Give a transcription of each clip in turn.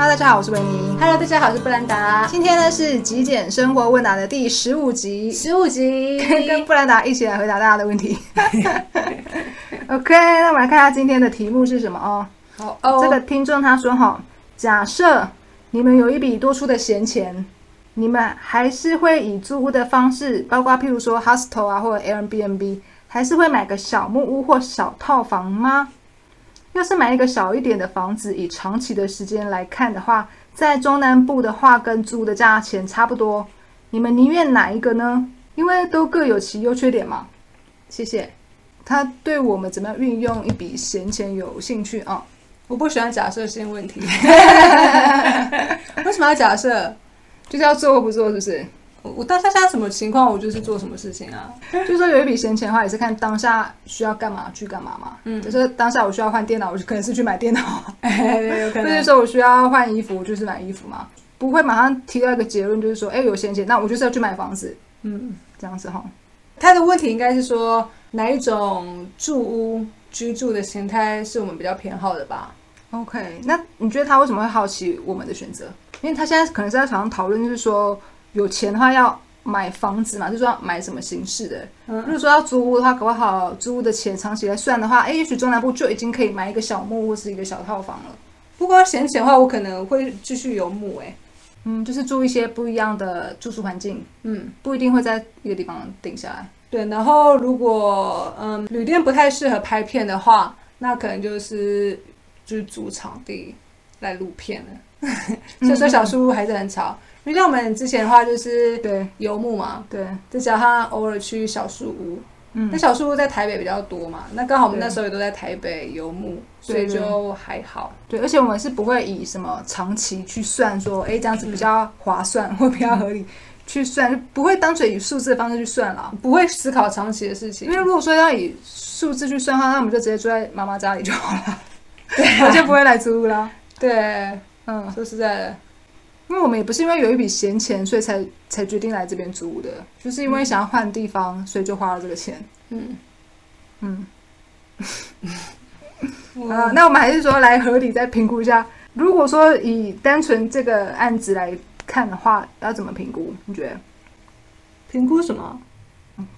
Hello，大家好，我是维尼。Hello，大家好，我是布兰达。今天呢是极简生活问答的第十五集，十五集，跟跟布兰达一起来回答大家的问题。OK，那我们来看一下今天的题目是什么哦。好哦，这个听众他说哈，假设你们有一笔多出的闲钱，你们还是会以租屋的方式，包括譬如说 hostel 啊或者 Airbnb，还是会买个小木屋或小套房吗？要是买一个小一点的房子，以长期的时间来看的话，在中南部的话跟租的价钱差不多，你们宁愿哪一个呢？因为都各有其优缺点嘛。谢谢。他对我们怎么样运用一笔闲钱有兴趣啊？我不喜欢假设性问题。为什么要假设？就是要做或不做，是不是？我我当下现在什么情况，我就是做什么事情啊。就是说有一笔闲钱的话，也是看当下需要干嘛去干嘛嘛。嗯就是当下我需要换电脑，我就可能是去买电脑；哎，有可或者能。说我需要换衣服，我就是买衣服嘛。不会马上提到一个结论，就是说，哎，有闲钱，那我就是要去买房子，嗯，这样子哈。他的问题应该是说哪一种住屋居住的形态是我们比较偏好的吧？OK，那你觉得他为什么会好奇我们的选择？因为他现在可能是在常常讨论，就是说有钱的话要买房子嘛，就是说要买什么形式的。嗯如果说要租屋的话，搞不好租屋的钱长期来算的话，哎，也许中南部就已经可以买一个小木屋或是一个小套房了。不过闲钱的话，我可能会继续游牧。哎，嗯，就是住一些不一样的住宿环境，嗯，不一定会在一个地方定下来。对。然后如果嗯旅店不太适合拍片的话，那可能就是就是租场地来录片了。所以说小树屋还是很吵。因为像我们之前的话就是对游牧嘛，对，再加上偶尔去小树屋。嗯那小树屋在台北比较多嘛，那刚好我们那时候也都在台北游牧，所以就还好。对，而且我们是不会以什么长期去算说，哎，这样子比较划算或比较合理去算，就不会单纯以数字的方式去算了。不会思考长期的事情因为，如果说要以数字去算的话，那我们就直接住在妈妈家里就好了，对 我就不会来租屋啦。对，嗯，说实在的，因为我们也不是因为有一笔闲钱，所以才才决定来这边租的，就是因为想要换地方，所以就花了这个钱。嗯，嗯。我啊，那我们还是说来合理再评估一下。如果说以单纯这个案子来看的话，要怎么评估？你觉得？评估什么？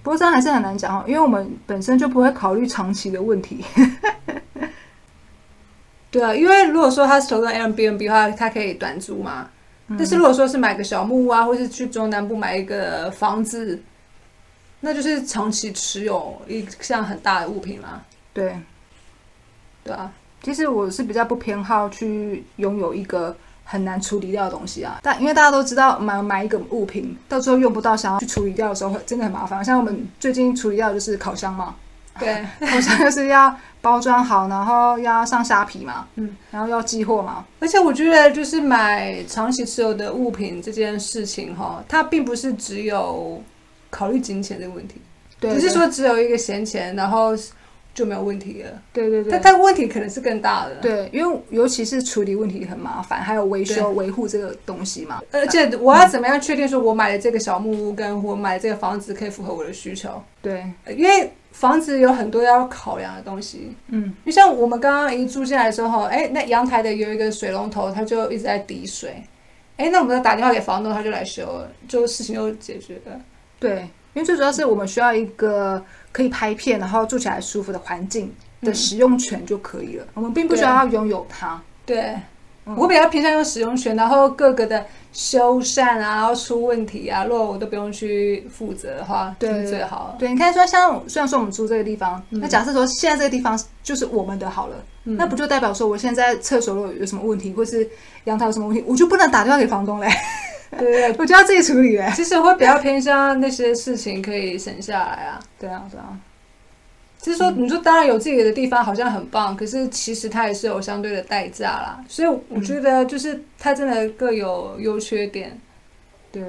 不过这样还是很难讲哦，因为我们本身就不会考虑长期的问题。对啊，因为如果说他是投跟 Airbnb 的话，他可以短租嘛。但是如果说是买个小木屋啊，或是去中南部买一个房子，那就是长期持有一项很大的物品啦，对，对啊，其实我是比较不偏好去拥有一个很难处理掉的东西啊。但因为大家都知道，买买一个物品到最后用不到，想要去处理掉的时候，会真的很麻烦。像我们最近处理掉的就是烤箱嘛，对，好像就是要包装好，然后要上虾皮嘛，嗯，然后要寄货嘛，而且我觉得就是买长期持有的物品这件事情哈，它并不是只有考虑金钱这个问题，对，不是说只有一个闲钱，然后就没有问题了。对对对，但但问题可能是更大的。对，因为尤其是处理问题很麻烦，还有维修维护这个东西嘛。而且我要怎么样确定说我买的这个小木屋跟我买的这个房子可以符合我的需求？对，呃因为房子有很多要考量的东西。嗯，就像我们刚刚一住进来的时候，哎，那阳台的有一个水龙头，它就一直在滴水。哎，那我们打电话给房东，他就来修了，就事情就解决了。对，因为最主要是我们需要一个可以拍片，然后住起来舒服的环境的嗯使用权就可以了。我们并不需要拥有它。对，嗯。我比较偏向用使用权，然后各个的修缮啊，然后出问题啊，如果我都不用去负责的话，对。就是最好。对，你看说像虽然说我们租这个地方，嗯。那假设说现在这个地方就是我们的好了，嗯。那不就代表说我现在厕所如果有什么问题，或是阳台有什么问题，我就不能打电话给房东嘞，对对对，我就要自己处理哎。其实我会比较偏向那些事情可以省下来啊。对啊，对啊，就是说，你说当然有自己的地方好像很棒，可是其实它也是有相对的代价啦。所以我觉得就是它真的各有优缺点。对。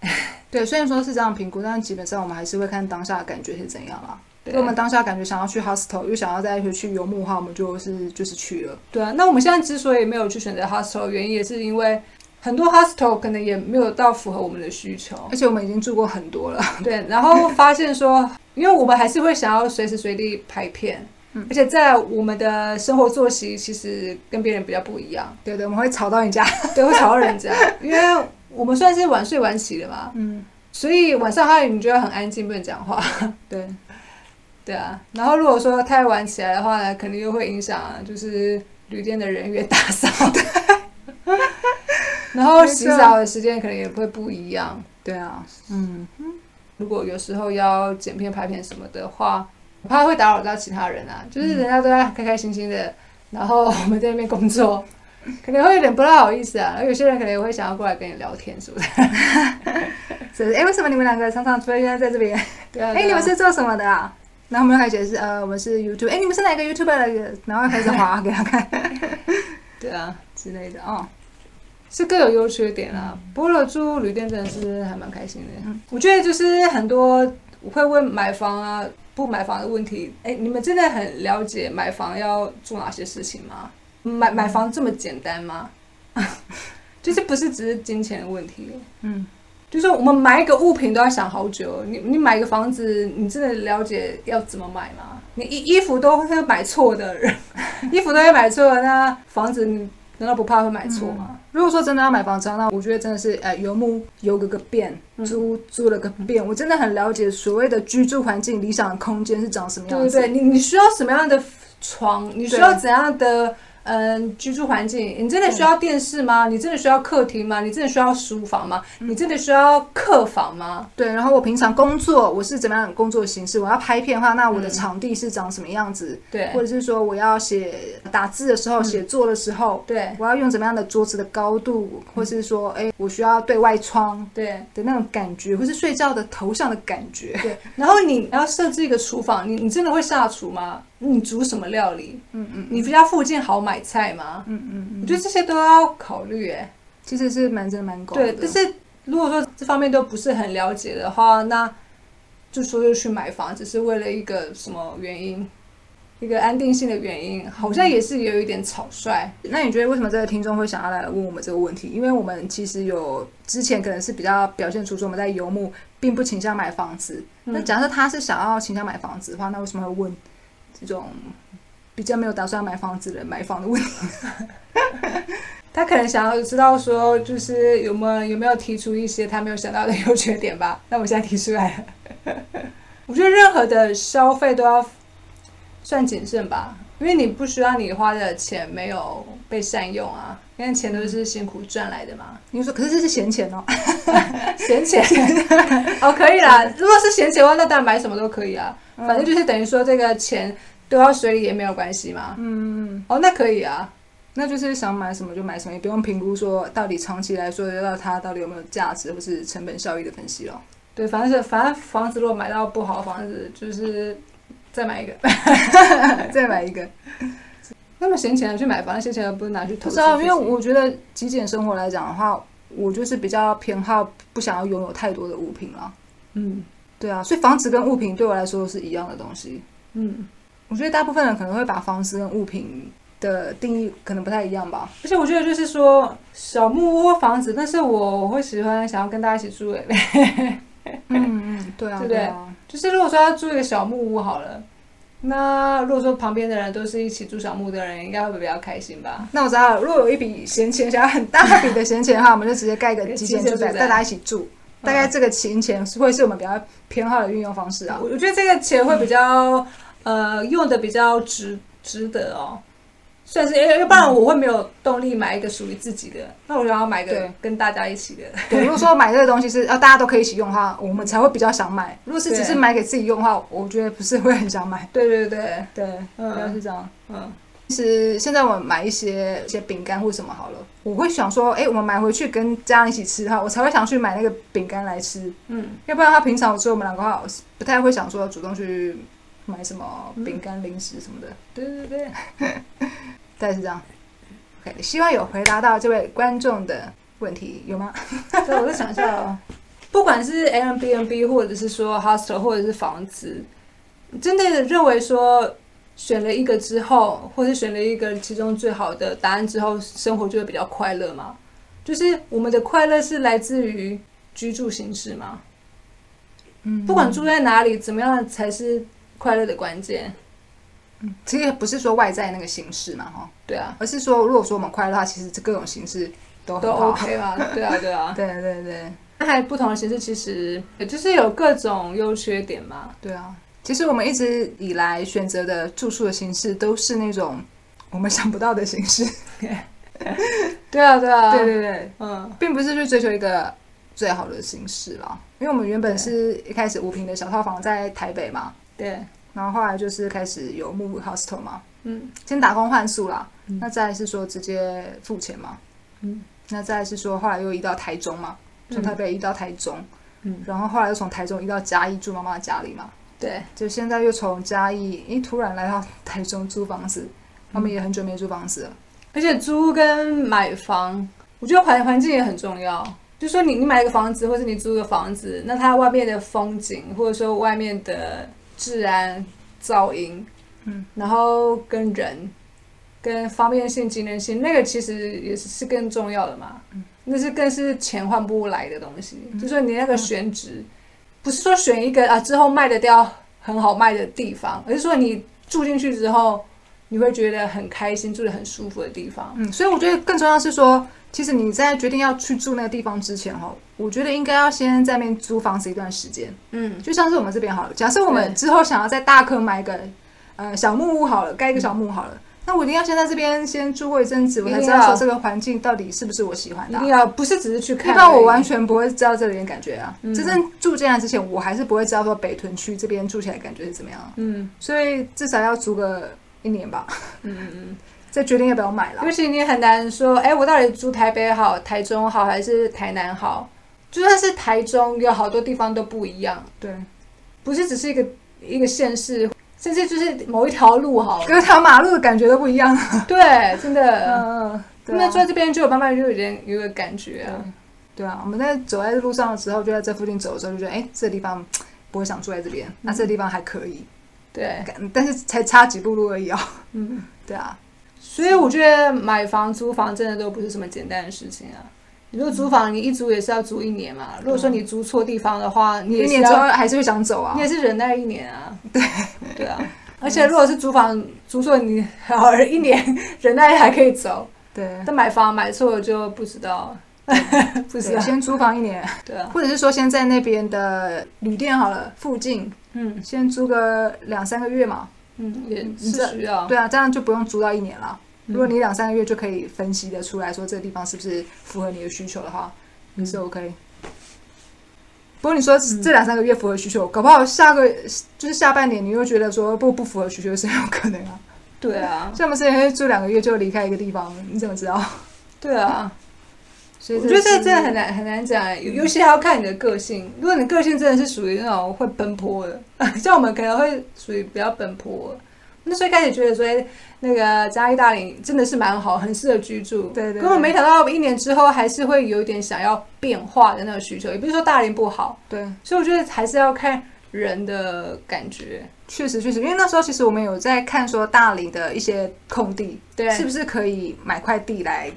对，虽然说是这样评估，但基本上我们还是会看当下的感觉是怎样啦。对如果我们当下感觉想要去 hostel，又想要再回去游牧的话，我们就是就是去了。对啊，那我们现在之所以没有去选择 hostel，原因也是因为很多 hostel 可能也没有到符合我们的需求。而且我们已经住过很多了。对，然后发现说，因为我们还是会想要随时随地拍片，嗯。而且在我们的生活作息其实跟别人比较不一样，对对，我们会吵到人家。对，会吵到人家，因为我们算是晚睡晚起的嘛，嗯，所以晚上他你觉得很安静，不能讲话。对，对啊，然后如果说太晚起来的话呢，肯定又会影响就是旅店的人员打扫，然后洗澡的时间可能也会不一样。对啊，嗯，如果有时候要剪片、拍片什么的话，我怕会打扰到其他人啊。就是人家都在开开心心的，然后我们在那边工作，可能会有点不太好意思啊。而有些人可能也会想要过来跟你聊天，是不是？是哎，为什么你们两个常常出现在这边？对啊，哎，你们是做什么的啊？然后我们开始解释，呃，我们是 YouTube。哎，你们是哪个 YouTube 来的？然后开始划给他看，对啊之类的哦。是各有优缺点啊。不过住旅店真的是还蛮开心的。我觉得就是很多会问买房啊、不买房的问题。哎，你们真的很了解买房要做哪些事情吗？买买房这么简单吗？就是不是只是金钱的问题？嗯，就是我们买一个物品都要想好久。你你买个房子，你真的了解要怎么买吗？你衣衣服都会买错的人，衣服都会买错，那房子你难道不怕会买错吗？如果说真的要买房子，那我觉得真的是，哎，游牧游个个遍，租租了个遍，我真的很了解所谓的居住环境、理想的空间是长什么样子。对对对，你你需要什么样的床？你需要怎样的？嗯，居住环境，你真的需要电视吗？你真的需要客厅吗？你真的需要书房吗？你真的需要客房吗？对，然后我平常工作我是怎么样的工作形式？我要拍片的话，那我的场地是长什么样子？对，或者是说我要写打字的时候、写作的时候，对，我要用怎么样的桌子的高度，或是说，哎，我需要对外窗，对的那种感觉，或是睡觉的头上的感觉。对，然后你要设置一个厨房，你你真的会下厨吗？你煮什么料理？嗯嗯，你家附近好买菜吗？嗯嗯嗯，我觉得这些都要考虑。哎，其实是蛮真蛮广的。对，但是如果说这方面都不是很了解的话，那就说又去买房，只是为了一个什么原因？一个安定性的原因，好像也是有一点草率。那你觉得为什么这个听众会想要来问我们这个问题？因为我们其实有之前可能是比较表现出说我们在游牧，并不倾向买房子。那假设他是想要倾向买房子的话，那为什么会问？这种比较没有打算买房子的买房的问题，他可能想要知道说，就是有没有有没有提出一些他没有想到的优缺点吧？那我现在提出来了。我觉得任何的消费都要算谨慎吧，因为你不需要你花的钱没有被善用啊，因为钱都是辛苦赚来的嘛。你说，可是这是闲钱哦，闲钱哦，可以啦。如果是闲钱的话，那当然买什么都可以啊。反正就是等于说，这个钱丢到水里也没有关系嘛。嗯，哦，那可以啊，那就是想买什么就买什么，也不用评估说到底长期来说，得到它到底有没有价值或是成本效益的分析了。对，反正是反正房子如果买到不好房子，就是再买一个，再买一个。那么闲钱去买房，那些钱不是拿去投资？是啊，因为我觉得极简生活来讲的话，我就是比较偏好不想要拥有太多的物品了。嗯。对啊，所以房子跟物品对我来说是一样的东西。嗯，我觉得大部分人可能会把房子跟物品的定义可能不太一样吧。而且我觉得就是说小木屋房子，但是我我会喜欢想要跟大家一起住的。嗯嗯，对啊，对不对？就是如果说要住一个小木屋好了，那如果说旁边的人都是一起住小木的人，应该会比较开心吧？那我知道了，如果有一笔闲钱，想要很大笔的闲钱的话，我们就直接盖个极简住宅，大家一起住。大概这个钱钱是会是我们比较偏好的运用方式啊。我我觉得这个钱会比较呃用的比较值值得哦，算是要不然我会没有动力买一个属于自己的。那我想要买个跟大家一起的。对，如果说买这个东西是要大家都可以一起用的话，我们才会比较想买。如果是只是买给自己用的话，我觉得不是会很想买。对对对对，主要是这样。嗯。其实现在我们买一些一些饼干或什么好了，我会想说，哎，我们买回去跟家人一起吃的话，我才会想去买那个饼干来吃。嗯，要不然他平常时候我们两个话不太会想说主动去买什么饼干零食什么的。对对对，大概是这样。OK，希望有回答到这位观众的问题，有吗？对，我在想一下哦，不管是 M B N B 或者是说 hostel 或者是房子，真的认为说。选了一个之后，或是选了一个其中最好的答案之后，生活就会比较快乐吗？就是我们的快乐是来自于居住形式吗？嗯，不管住在哪里，怎么样才是快乐的关键？其实不是说外在那个形式嘛，哈，对啊，而是说如果说我们快乐的话，其实这各种形式都都 OK 嘛，对啊，对啊。对对对那还不同的形式，其实也就是有各种优缺点嘛。对啊！其实我们一直以来选择的住宿的形式都是那种我们想不到的形式。对啊，对啊，对对对，嗯，并不是去追求一个最好的形式啦。因为我们原本是一开始五平的小套房在台北嘛，对，然后后来就是开始有木屋 hostel 嘛，嗯，先打工换宿啦，嗯。那再是说直接付钱嘛，嗯，那再是说后来又移到台中嘛，从台北移到台中，嗯，然后后来又从台中移到嘉义住妈妈的家里嘛，对，就现在又从嘉义，诶，突然来到台中租房子，他们也很久没租房子了，而且租跟买房，我觉得环环境也很重要。就说你你买一个房子，或者你租个房子，那它外面的风景，或者说外面的治安、噪音，嗯，然后跟人、跟方便性、机能性，那个其实也是是更重要的嘛。嗯，那是更是钱换不来的东西。就说你那个选址，不是说选一个啊之后卖得掉很好卖的地方，而是说你住进去之后，你会觉得很开心，住得很舒服的地方。嗯，所以我觉得更重要是说，其实你在决定要去住那个地方之前哈，我觉得应该要先在那边租房子一段时间。嗯，就像是我们这边好了，假设我们之后想要在大坑买个呃小木屋好了，盖一个小木屋好了，那我一定要先在这边先住过一阵子，我才知道说这个环境到底是不是我喜欢的啊、一定要不是只是去看而已，不然我完全不会知道这里的感觉啊。嗯。真正住进来之前，我还是不会知道说北屯区这边住起来感觉是怎么样，嗯。所以至少要租个一年吧，嗯嗯嗯，再决定要不要买了尤。其你很难说，哎，我到底住台北好、台中好还是台南好？就算是台中，有好多地方都不一样，对，不是只是一个一个县市，甚至就是某一条路好了。隔条马路的感觉都不一样。对，真的，嗯，那住在这边就有慢慢就有点有个感觉啊。对啊，我们在走在路上的时候，就在这附近走的时候，就觉得哎，这个地方 不会想住在这边，那这个地方还可以，对，但是才差几步路而已哦。嗯，对啊，所以我觉得买房、租房真的都不是什么简单的事情啊。你如果租房，你一租也是要租一年嘛。如果说你租错地方的话，你一年之后还是会想走啊你。也是忍耐一年啊。对对啊，而且如果是租房租错，你好一年忍耐还可以走，对，但买房买错了就不知道，不 知对，道。先租房一年，对啊，或者是说先在那边的旅店好了，附近嗯先租个两三个月嘛。嗯，也是需要。对啊，这样就不用租到一年了。嗯如果你两三个月就可以分析的出来说这个地方是不是符合你的需求的话，也是 OK。不过你说这两三个月符合需求，搞不好下个就是下半年你又觉得说不不符合需求是很有可能啊。对啊，像我们之前会住两个月就离开一个地方，你怎么知道？对啊。所以我觉得这真的很难很难讲，尤尤其还要看你的个性。如果你个性真的是属于那种会奔波的，像我们可能会属于比较奔波的。那所以开始觉得说，哎那个嘉义大林真的是蛮好，很适合居住。对对对根本没想到一年之后还是会有一点想要变化的那个需求。也不是说大林不好，对，所以我觉得还是要看人的感觉。确实确实，因为那时候其实我们有在看说大理的一些空地，对，是不是可以买块地来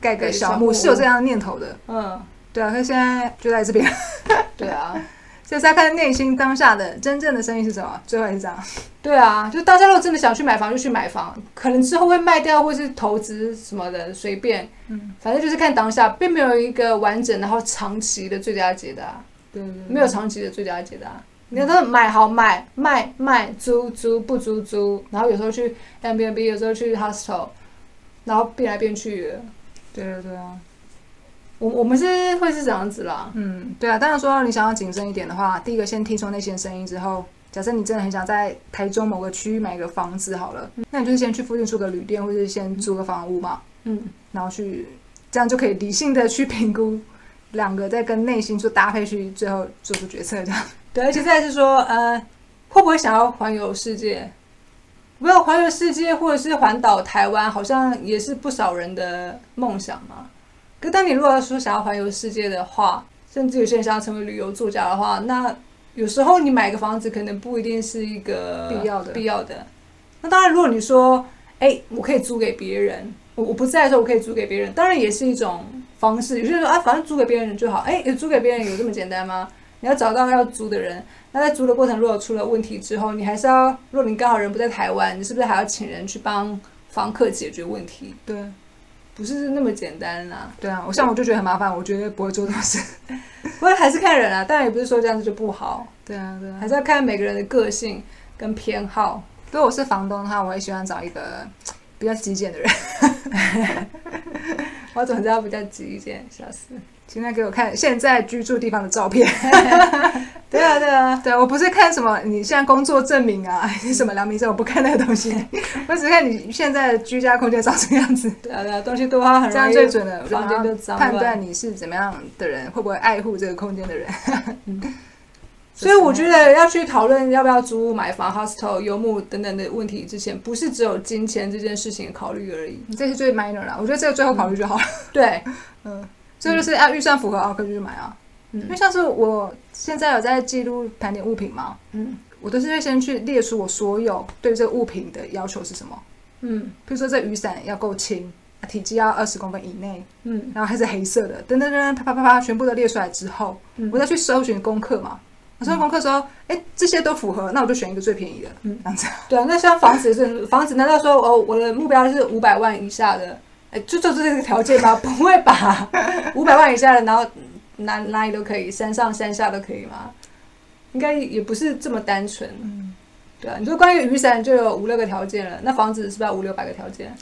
盖个小木屋，小木是有这样的念头的。嗯，对啊，可是现在就在这边，对啊，就是要看内心当下的真正的声音是什么。最后一张，对啊，就大家如果真的想去买房就去买房，可能之后会卖掉或是投资什么的，随便，嗯，反正就是看当下，并没有一个完整然后长期的最佳解答，对对没有长期的最佳解答。你看，都是买好买卖卖租租不租租，然后有时候去 M B N B，有时候去 hostel，然后变来变去的。对对对啊，我我们是会是这样子啦，嗯，对啊。当然说你想要谨慎一点的话，第一个先听说那些声音之后，假设你真的很想在台中某个区域买个房子好了，那你就是先去附近租个旅店，或者是先租个房屋嘛，嗯，然后去这样就可以理性的去评估 两个，再跟内心做搭配去，最后做出决策这样。对，而且再来是说，呃，会不会想要环游世界？没有环游世界或者是环岛台湾，好像也是不少人的梦想嘛。可当你如果说想要环游世界的话，甚至有些人想要成为旅游作家的话，那有时候你买个房子可能不一定是一个必要的必要的。那当然，如果你说，哎，我可以租给别人，我我不在的时候我可以租给别人，当然也是一种方式。有些人说啊，反正租给别人就好，哎，租给别人有这么简单吗？你要找到要租的人。那在租的过程如果出了问题之后，你还是要，如果你刚好人不在台湾，你是不是还要请人去帮房客解决问题？对不是那么简单啦。对啊，我像我就觉得很麻烦，我绝对不会做这种事。不过还是看人啊，当然也不是说这样子就不好，对啊对啊还，是要看每个人的个性跟偏好。如果我是房东的话，我也喜欢找一个 比较极简的人。我总知道比较极简，笑死。现在给我看现在居住地方的照片。对啊，对啊，对啊，我不是看什么你现在工作证明啊，什么良民证，我不看那个东西，我只看你现在的居家空间长什么样子，对啊，对啊，东西多啊，很这样容易最准的，房间就脏判断你是怎么样的人，会不会爱护这个空间的人。所以我觉得要去讨论要不要租屋、买房、hostel、游牧等等的问题之前，不是只有金钱这件事情考虑而已。这是最 minor 啦，我觉得这个最后考虑就好了。对，嗯，这就是要预算符合啊，可以去买啊。嗯因为嗯像是我现在有在记录盘点物品嘛，嗯我都是会先去列出我所有对这个物品的要求是什么。嗯比如说这雨伞要够轻，啊体积要二十公分以内，嗯然后还是黑色的，等等等，啪啪啪啪，全部都列出来之后，嗯我再去搜寻功课嘛。我搜寻功课说，哎、这些都符合，那我就选一个最便宜的，嗯这样子。对啊，那像房子是房子，难道说哦，我的目标是五百万以下的？哎，就就是这个条件吗？不会吧，五百万以下的，然后哪哪里都可以，山上山下都可以吗？应该也不是这么单纯。嗯，对啊，你说关于雨伞就有五六个条件了，那房子是不是要五六百个条件？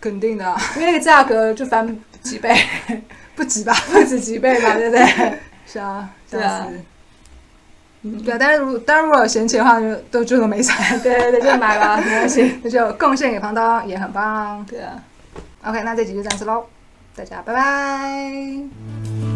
肯定的、啊，因为那个价格就翻几倍，不止吧？不止几倍吧，对不对？是啊，对啊。嗯，对啊，但是如当然如果有闲钱的话，就都就都没啥，对对对，就买吧，没关系。那就贡献给房东也很棒。对啊。OK，那这集就这样子喽，大家拜拜。